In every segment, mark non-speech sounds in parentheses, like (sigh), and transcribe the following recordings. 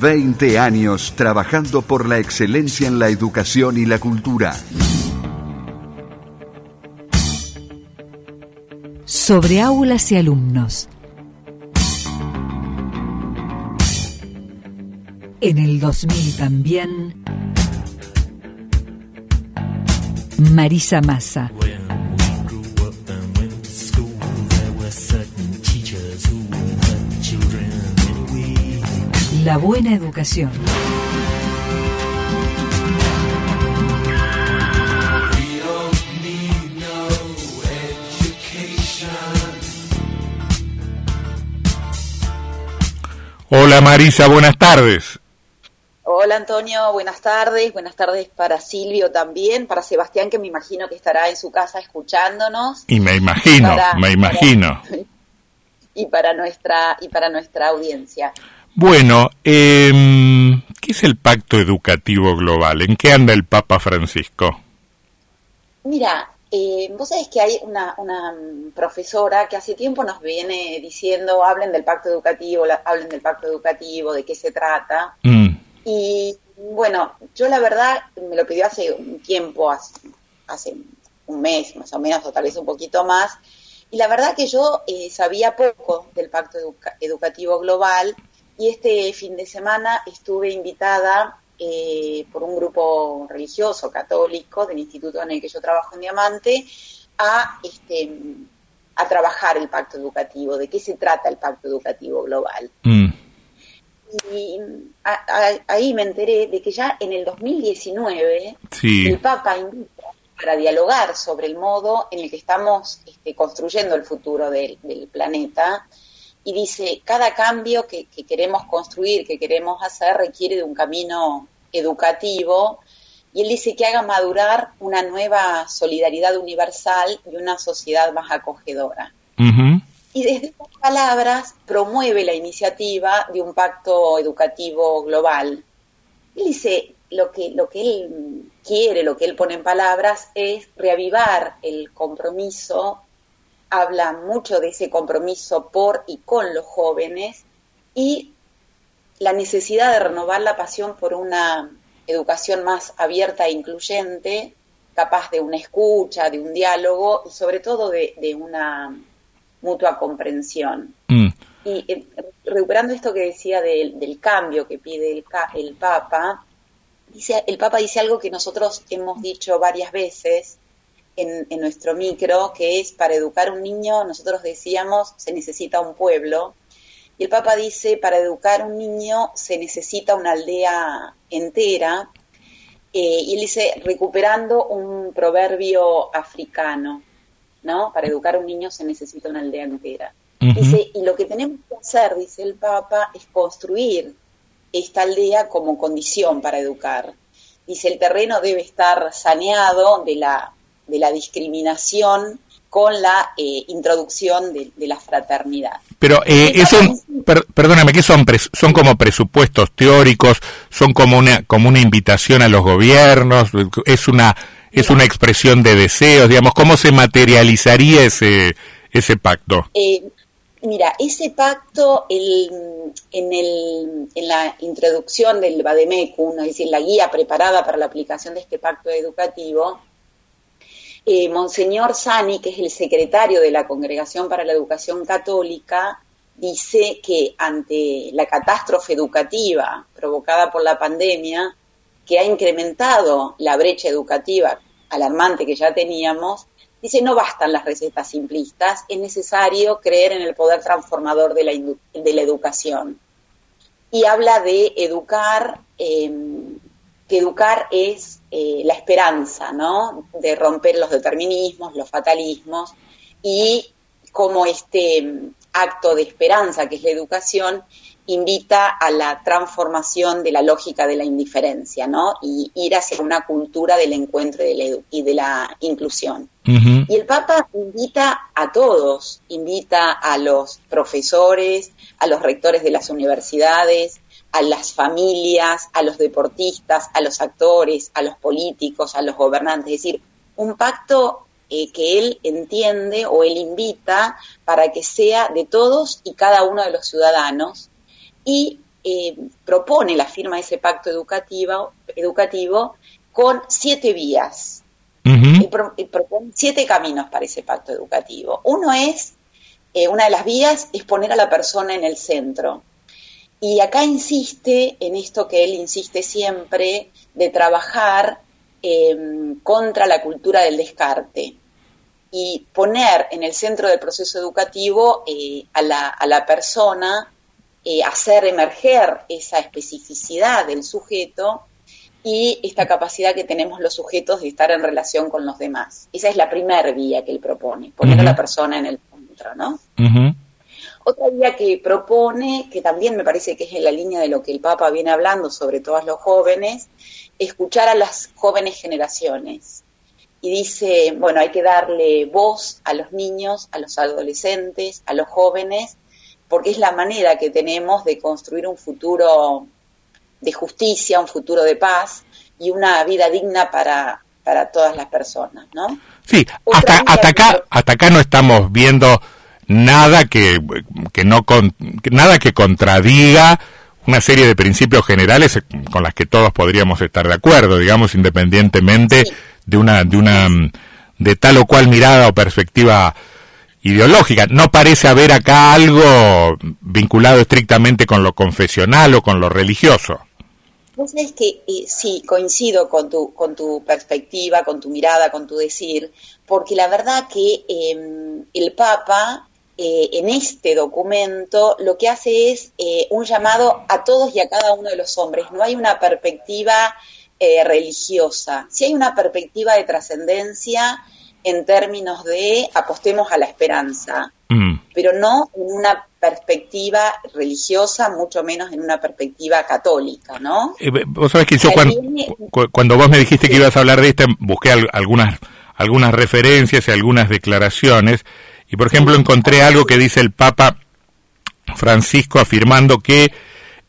20 años trabajando por la excelencia en la educación y la cultura. Sobre aulas y alumnos. En el 2000 también. Marisa Massa. La buena educación. Hola Marisa, buenas tardes. Hola Antonio, buenas tardes. Buenas tardes para Silvio también, para Sebastián que me imagino que estará en su casa escuchándonos. Y me imagino, me imagino. (laughs) y para nuestra y para nuestra audiencia. Bueno, eh, ¿qué es el Pacto Educativo Global? ¿En qué anda el Papa Francisco? Mira, eh, vos sabés que hay una, una, profesora que hace tiempo nos viene diciendo, hablen del pacto educativo, hablen del pacto educativo, de qué se trata. Mm. Y bueno, yo la verdad me lo pidió hace un tiempo, hace, hace, un mes más o menos, o tal vez un poquito más. Y la verdad que yo eh, sabía poco del pacto educativo global y este fin de semana estuve invitada eh, por un grupo religioso católico del instituto en el que yo trabajo en Diamante a, este, a trabajar el pacto educativo, de qué se trata el pacto educativo global. Mm. Y ahí me enteré de que ya en el 2019 el Papa invita para dialogar sobre el modo en el que estamos este, construyendo el futuro del planeta y dice, cada cambio que, queremos construir, que queremos hacer, requiere de un camino educativo, y él dice que haga madurar una nueva solidaridad universal y una sociedad más acogedora. Y desde estas palabras promueve la iniciativa de un pacto educativo global. Él dice, lo que, lo que él quiere, lo que él pone en palabras es reavivar el compromiso habla mucho de ese compromiso por y con los jóvenes y la necesidad de renovar la pasión por una educación más abierta e incluyente, capaz de una escucha, de un diálogo y sobre todo de, una mutua comprensión. Mm. Y eh, recuperando esto que decía del, cambio que pide el, el Papa, dice, el Papa dice algo que nosotros hemos dicho varias veces, en, nuestro micro, que es para educar a un niño, nosotros decíamos, se necesita un pueblo. Y el Papa dice, para educar a un niño se necesita una aldea entera. Eh, y él dice, recuperando un proverbio africano, ¿no? Para educar a un niño se necesita una aldea entera. Dice, y lo que tenemos que hacer, dice el Papa, es construir esta aldea como condición para educar. Dice, el terreno debe estar saneado de la de la discriminación con la eh, introducción de, la fraternidad. Pero eh, eso, perdóname, ¿qué son? ¿Son como presupuestos teóricos? ¿Son como una, como una invitación a los gobiernos? ¿Es una, es una expresión de deseos? Digamos, ¿cómo se materializaría ese, ese pacto? Eh, mira, ese pacto el, en, el, en la introducción del Bademecum, es decir, la guía preparada para la aplicación de este pacto educativo, eh, Monseñor Sani, que es el secretario de la Congregación para la Educación Católica, dice que ante la catástrofe educativa provocada por la pandemia, que ha incrementado la brecha educativa alarmante que ya teníamos, dice no bastan las recetas simplistas, es necesario creer en el poder transformador de la, de la educación. Y habla de educar, em, que educar es eh, la esperanza, ¿no? De romper los determinismos, los fatalismos y cómo este mm, acto de esperanza que es la educación invita a la transformación de la lógica de la indiferencia, ¿no? Y ir hacia una cultura del encuentro y de la, inclusión. Y el Papa invita a todos, invita a los profesores, a los rectores de las universidades, a las familias, a los deportistas, a los actores, a los políticos, a los gobernantes. Es decir, un pacto eh, que él entiende o él invita para que sea de todos y cada uno de los ciudadanos y eh, propone la firma de ese pacto educativo, educativo con siete vías. y, propone siete caminos para ese pacto educativo. Uno es, eh, una de las vías es poner a la persona en el centro. Y acá insiste en esto que él insiste siempre, de trabajar em, contra la cultura del descarte y poner en el centro del proceso educativo eh, a, la, a, la, persona, eh, hacer emerger esa especificidad del sujeto y esta capacidad que tenemos los sujetos de estar en relación con los demás. Esa es la primera vía que él propone, poner a la persona en el centro, ¿no? Otra vía que propone, que también me parece que es en la línea de lo que el Papa viene hablando sobre todos los jóvenes, escuchar a las jóvenes generaciones. Y dice, bueno, hay que darle voz a los niños, a los adolescentes, a los jóvenes, porque es la manera que tenemos de construir un futuro de justicia, un futuro de paz y una vida digna para, para todas las personas, ¿no? Sí, hasta, hasta acá, hasta acá no estamos viendo nada que, que no nada que contradiga una serie de principios generales con las que todos podríamos estar de acuerdo, digamos, independientemente de una de una de tal o cual mirada o perspectiva ideológica. No parece haber acá algo vinculado estrictamente con lo confesional o con lo religioso. Vos sabés que eh, sí, coincido con tu, con tu perspectiva, con tu mirada, con tu decir, porque la verdad que em, el Papa eh, en este documento lo que hace es eh, un llamado a todos y a cada uno de los hombres. No hay una perspectiva eh, religiosa, sí hay una perspectiva de trascendencia en términos de apostemos a la esperanza, mm. pero no en una perspectiva religiosa, mucho menos en una perspectiva católica, ¿no? vos sabés que yo cuando, vos me dijiste que ibas a hablar de esto, busqué algunas, algunas referencias y algunas declaraciones, y por ejemplo encontré algo que dice el Papa Francisco afirmando que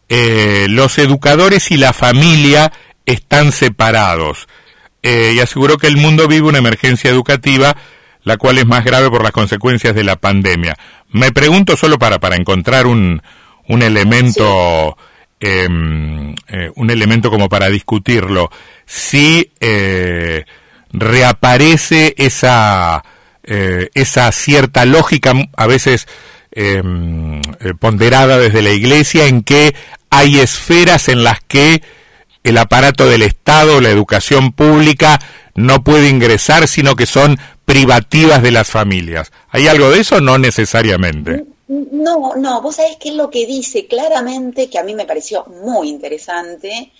eh, los educadores y la familia están separados. Eh, y aseguró que el mundo vive una emergencia educativa la cual es más grave por las consecuencias de la pandemia. Me pregunto solo para, para encontrar un, un elemento em, eh, un elemento como para discutirlo. Si reaparece esa eh, esa cierta lógica, a veces em, eh, ponderada desde la Iglesia, en que hay esferas en las que el aparato del Estado, la educación pública, no puede ingresar, sino que son privativas de las familias. ¿Hay algo de eso? No necesariamente. No, no, vos sabés qué es lo que dice claramente, que a mí me pareció muy interesante,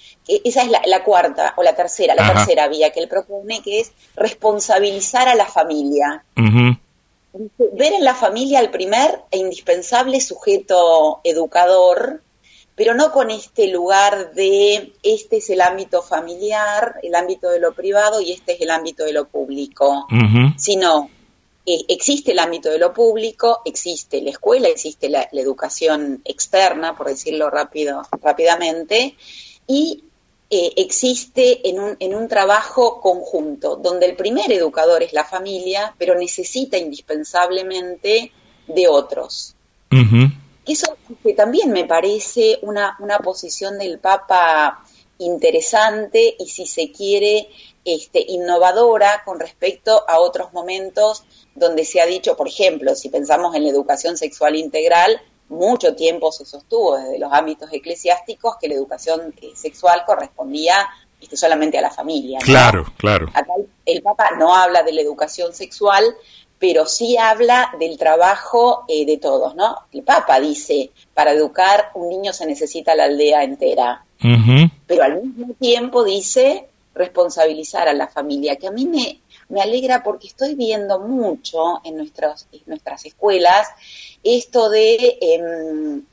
esa es la, cuarta o la tercera, la tercera vía que él propone, que es responsabilizar a la familia. Ver en la familia al primer e indispensable sujeto educador, pero no con este lugar de este es el ámbito familiar, el ámbito de lo privado y este es el ámbito de lo público, sino eh, existe el ámbito de lo público, existe la escuela, existe la, la educación externa, por decirlo rápido, rápidamente, y eh, existe en un, en un trabajo conjunto, donde el primer educador es la familia, pero necesita indispensablemente de otros. Eso que también me parece una, una posición del Papa interesante y si se quiere este, innovadora con respecto a otros momentos donde se ha dicho, por ejemplo, si pensamos en la educación sexual integral, mucho tiempo se sostuvo desde los ámbitos eclesiásticos que la educación eh, sexual correspondía este, solamente a la familia. Claro, claro. Acá el, Papa no habla de la educación sexual, pero sí habla del trabajo eh, de todos, ¿no? El Papa dice, para educar un niño se necesita la aldea entera, pero al mismo tiempo dice responsabilizar a la familia, que a mí me, me alegra porque estoy viendo mucho en, nuestros, en nuestras escuelas esto de em,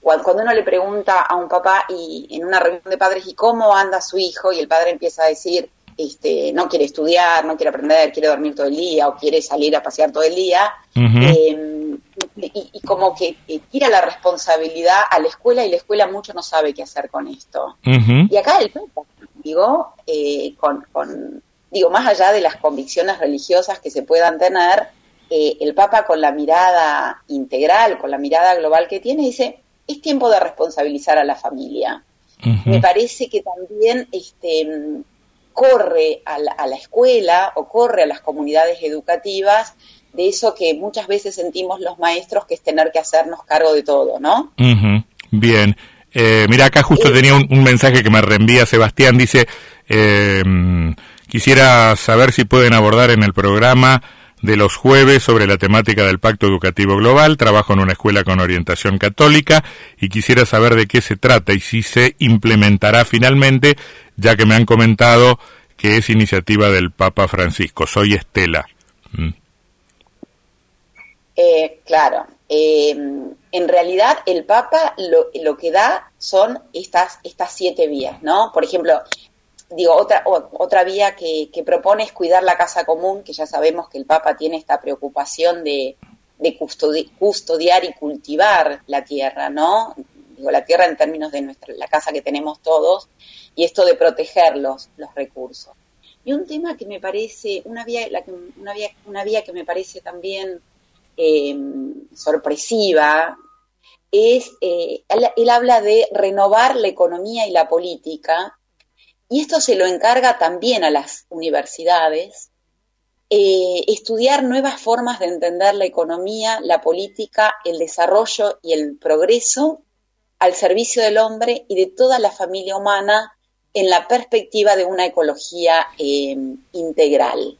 cuando uno le pregunta a un papá y en una reunión de padres y cómo anda su hijo y el padre empieza a decir este, no quiere estudiar, no quiere aprender, quiere dormir todo el día o quiere salir a pasear todo el día, em, y, como que tira la responsabilidad a la escuela y la escuela mucho no sabe qué hacer con esto. Y acá el digo, eh, con, con, digo, más allá de las convicciones religiosas que se puedan tener, eh, el Papa con la mirada integral, con la mirada global que tiene, dice, es tiempo de responsabilizar a la familia. Me parece que también este, corre a la, escuela o corre a las comunidades educativas de eso que muchas veces sentimos los maestros, que es tener que hacernos cargo de todo, ¿no? Bien. Eh, mira, acá justo eh, tenía un, mensaje que me reenvía Sebastián, dice, eh, quisiera saber si pueden abordar en el programa de los jueves sobre la temática del Pacto Educativo Global. Trabajo en una escuela con orientación católica y quisiera saber de qué se trata y si se implementará finalmente, ya que me han comentado que es iniciativa del Papa Francisco. Soy Estela. Mm. Eh, claro. Eh, en realidad el Papa lo, lo, que da son estas, estas siete vías, ¿no? Por ejemplo, digo, otra, otra vía que, propone es cuidar la casa común, que ya sabemos que el Papa tiene esta preocupación de, custodiar y cultivar la tierra, ¿no? Digo, la tierra en términos de nuestra, la casa que tenemos todos, y esto de proteger los, recursos. Y un tema que me parece, una vía, la una vía, una vía que me parece también em, sorpresiva, es, eh, él habla de renovar la economía y la política y esto se lo encarga también a las universidades, eh, estudiar nuevas formas de entender la economía, la política, el desarrollo y el progreso al servicio del hombre y de toda la familia humana en la perspectiva de una ecología em, integral.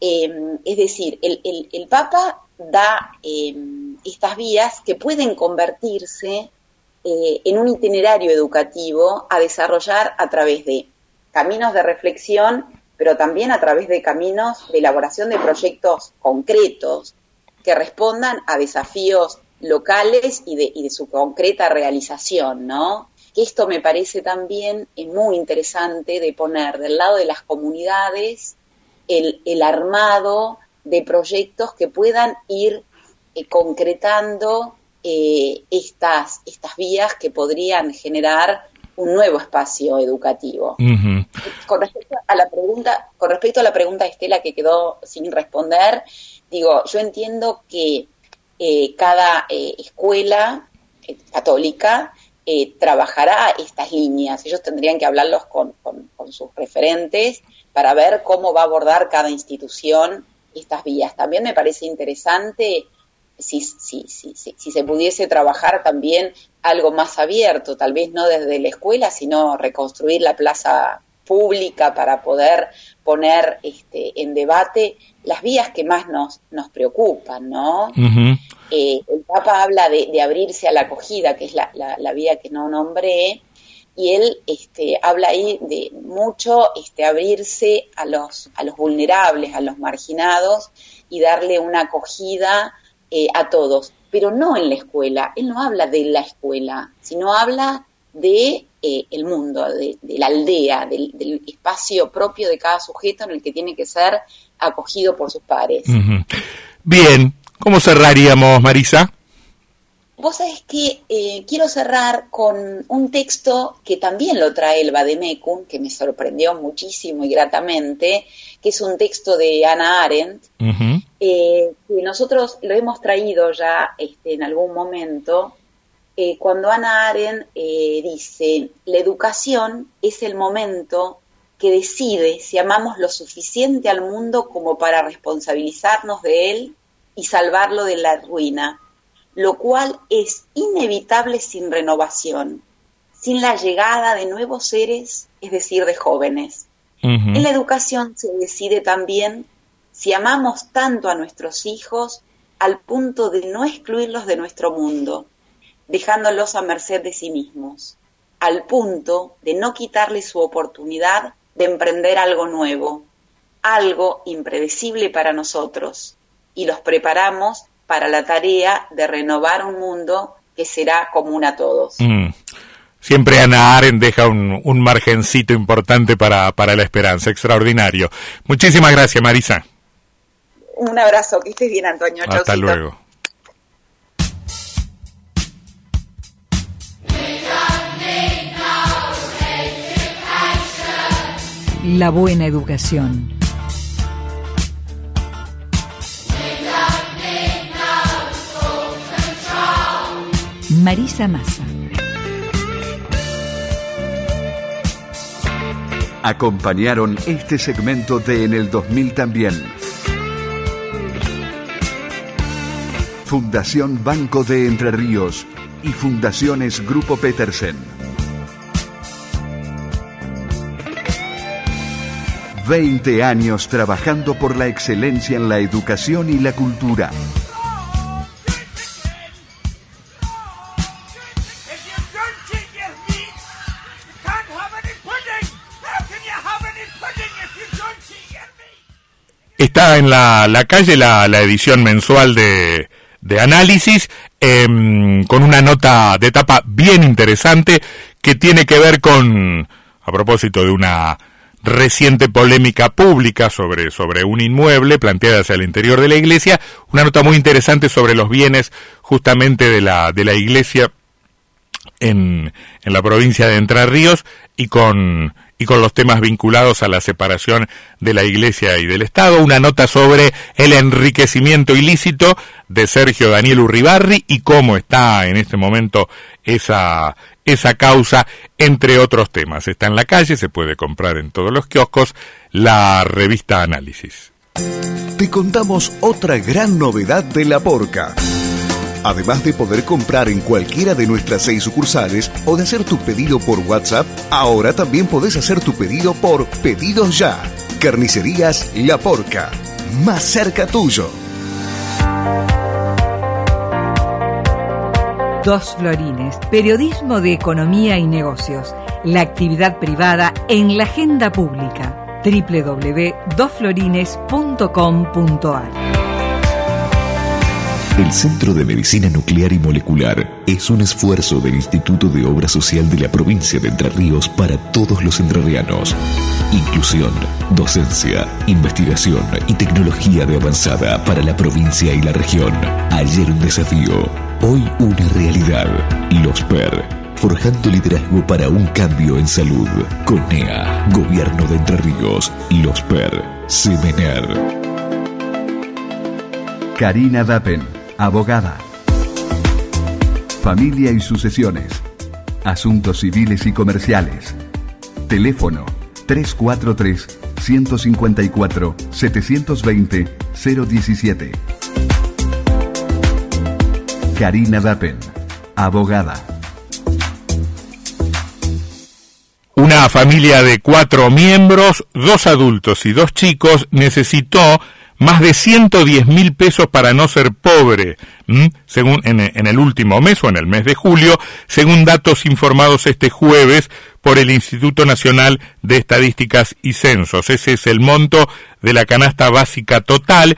Em, es decir, el, Papa da em, estas vías que pueden convertirse eh, en un itinerario educativo a desarrollar a través de caminos de reflexión, pero también a través de caminos de elaboración de proyectos concretos que respondan a desafíos locales y de, y de su concreta realización, ¿no? Que esto me parece también muy interesante de poner del lado de las comunidades el, el armado de proyectos que puedan ir eh, concretando eh, estas, estas vías que podrían generar un nuevo espacio educativo. Con respecto a la pregunta, con respecto a la pregunta Estela que quedó sin responder, digo, yo entiendo que eh, cada eh, escuela católica trabajará estas líneas. Ellos tendrían que hablarlos con, con, sus referentes para ver cómo va a abordar cada institución estas vías. También me parece interesante si, si, si, si, se pudiese trabajar también algo más abierto, tal vez no desde la escuela, sino reconstruir la plaza pública para poder poner este, en debate las vías que más nos, nos preocupan, ¿no? Eh, el Papa habla de, abrirse a la acogida, que es la, la, vía que no nombré, y él este, habla ahí de mucho este, abrirse a los, a los vulnerables, a los marginados, y darle una acogida eh, a todos, pero no en la escuela. Él no habla de la escuela, sino habla de eh, el mundo, de, la aldea, del, espacio propio de cada sujeto en el que tiene que ser acogido por sus pares. Bien, ¿cómo cerraríamos, Marisa? Vos sabés que eh, quiero cerrar con un texto que también lo trae el Bademecum, que me sorprendió muchísimo y gratamente, que es un texto de Ana Arendt, eh, que nosotros lo hemos traído ya este, en algún momento, eh, cuando Ana Arendt dice, la educación es el momento que decide si amamos lo suficiente al mundo como para responsabilizarnos de él y salvarlo de la ruina lo cual es inevitable sin renovación, sin la llegada de nuevos seres, es decir, de jóvenes. En la educación se decide también si amamos tanto a nuestros hijos al punto de no excluirlos de nuestro mundo, dejándolos a merced de sí mismos, al punto de no quitarles su oportunidad de emprender algo nuevo, algo impredecible para nosotros, y los preparamos para la tarea de renovar un mundo que será común a todos. Mm. Siempre Ana Aren deja un, un margencito importante para, para la esperanza, extraordinario. Muchísimas gracias, Marisa. Un abrazo, que estés bien, Antonio. Hasta luego. La buena educación. Marisa Massa. Acompañaron este segmento de En el 2000 también. Fundación Banco de Entre Ríos y Fundaciones Grupo Petersen. 20 años trabajando por la excelencia en la educación y la cultura. Está en la, calle la, edición mensual de, de análisis em, con una nota de etapa bien interesante que tiene que ver con, a propósito de una reciente polémica pública sobre, sobre un inmueble planteada hacia el interior de la iglesia, una nota muy interesante sobre los bienes justamente de la, de la iglesia en, en la provincia de Entre Ríos y con, y con los temas vinculados a la separación de la Iglesia y del Estado, una nota sobre el enriquecimiento ilícito de Sergio Daniel Urribarri y cómo está en este momento esa, esa causa, entre otros temas. Está en la calle, se puede comprar en todos los kioscos, la revista Análisis. Te contamos otra gran novedad de La Porca. Además de poder comprar en cualquiera de nuestras seis sucursales o de hacer tu pedido por WhatsApp, ahora también podés hacer tu pedido por Pedidos Ya. Carnicerías La Porca. Más cerca tuyo. Dos Florines, periodismo de economía y negocios. La actividad privada en la agenda pública. www.dosflorines.com.ar el Centro de Medicina Nuclear y Molecular es un esfuerzo del Instituto de Obra Social de la provincia de Entre Ríos para todos los entrerrianos. Inclusión, docencia, investigación y tecnología de avanzada para la provincia y la región. Ayer un desafío, hoy una realidad. Los PER, forjando liderazgo para un cambio en salud. CONEA, Gobierno de Entre Ríos. Los PER, Semener. Karina Dapen Abogada. Familia y sucesiones. Asuntos civiles y comerciales. Teléfono 343-154-720-017. Karina Dapen, abogada. Una familia de cuatro miembros, dos adultos y dos chicos, necesitó más de 110 mil pesos para no ser pobre, según en, en, el último mes o en el mes de julio, según datos informados este jueves por el Instituto Nacional de Estadísticas y Censos. Ese es el monto de la canasta básica total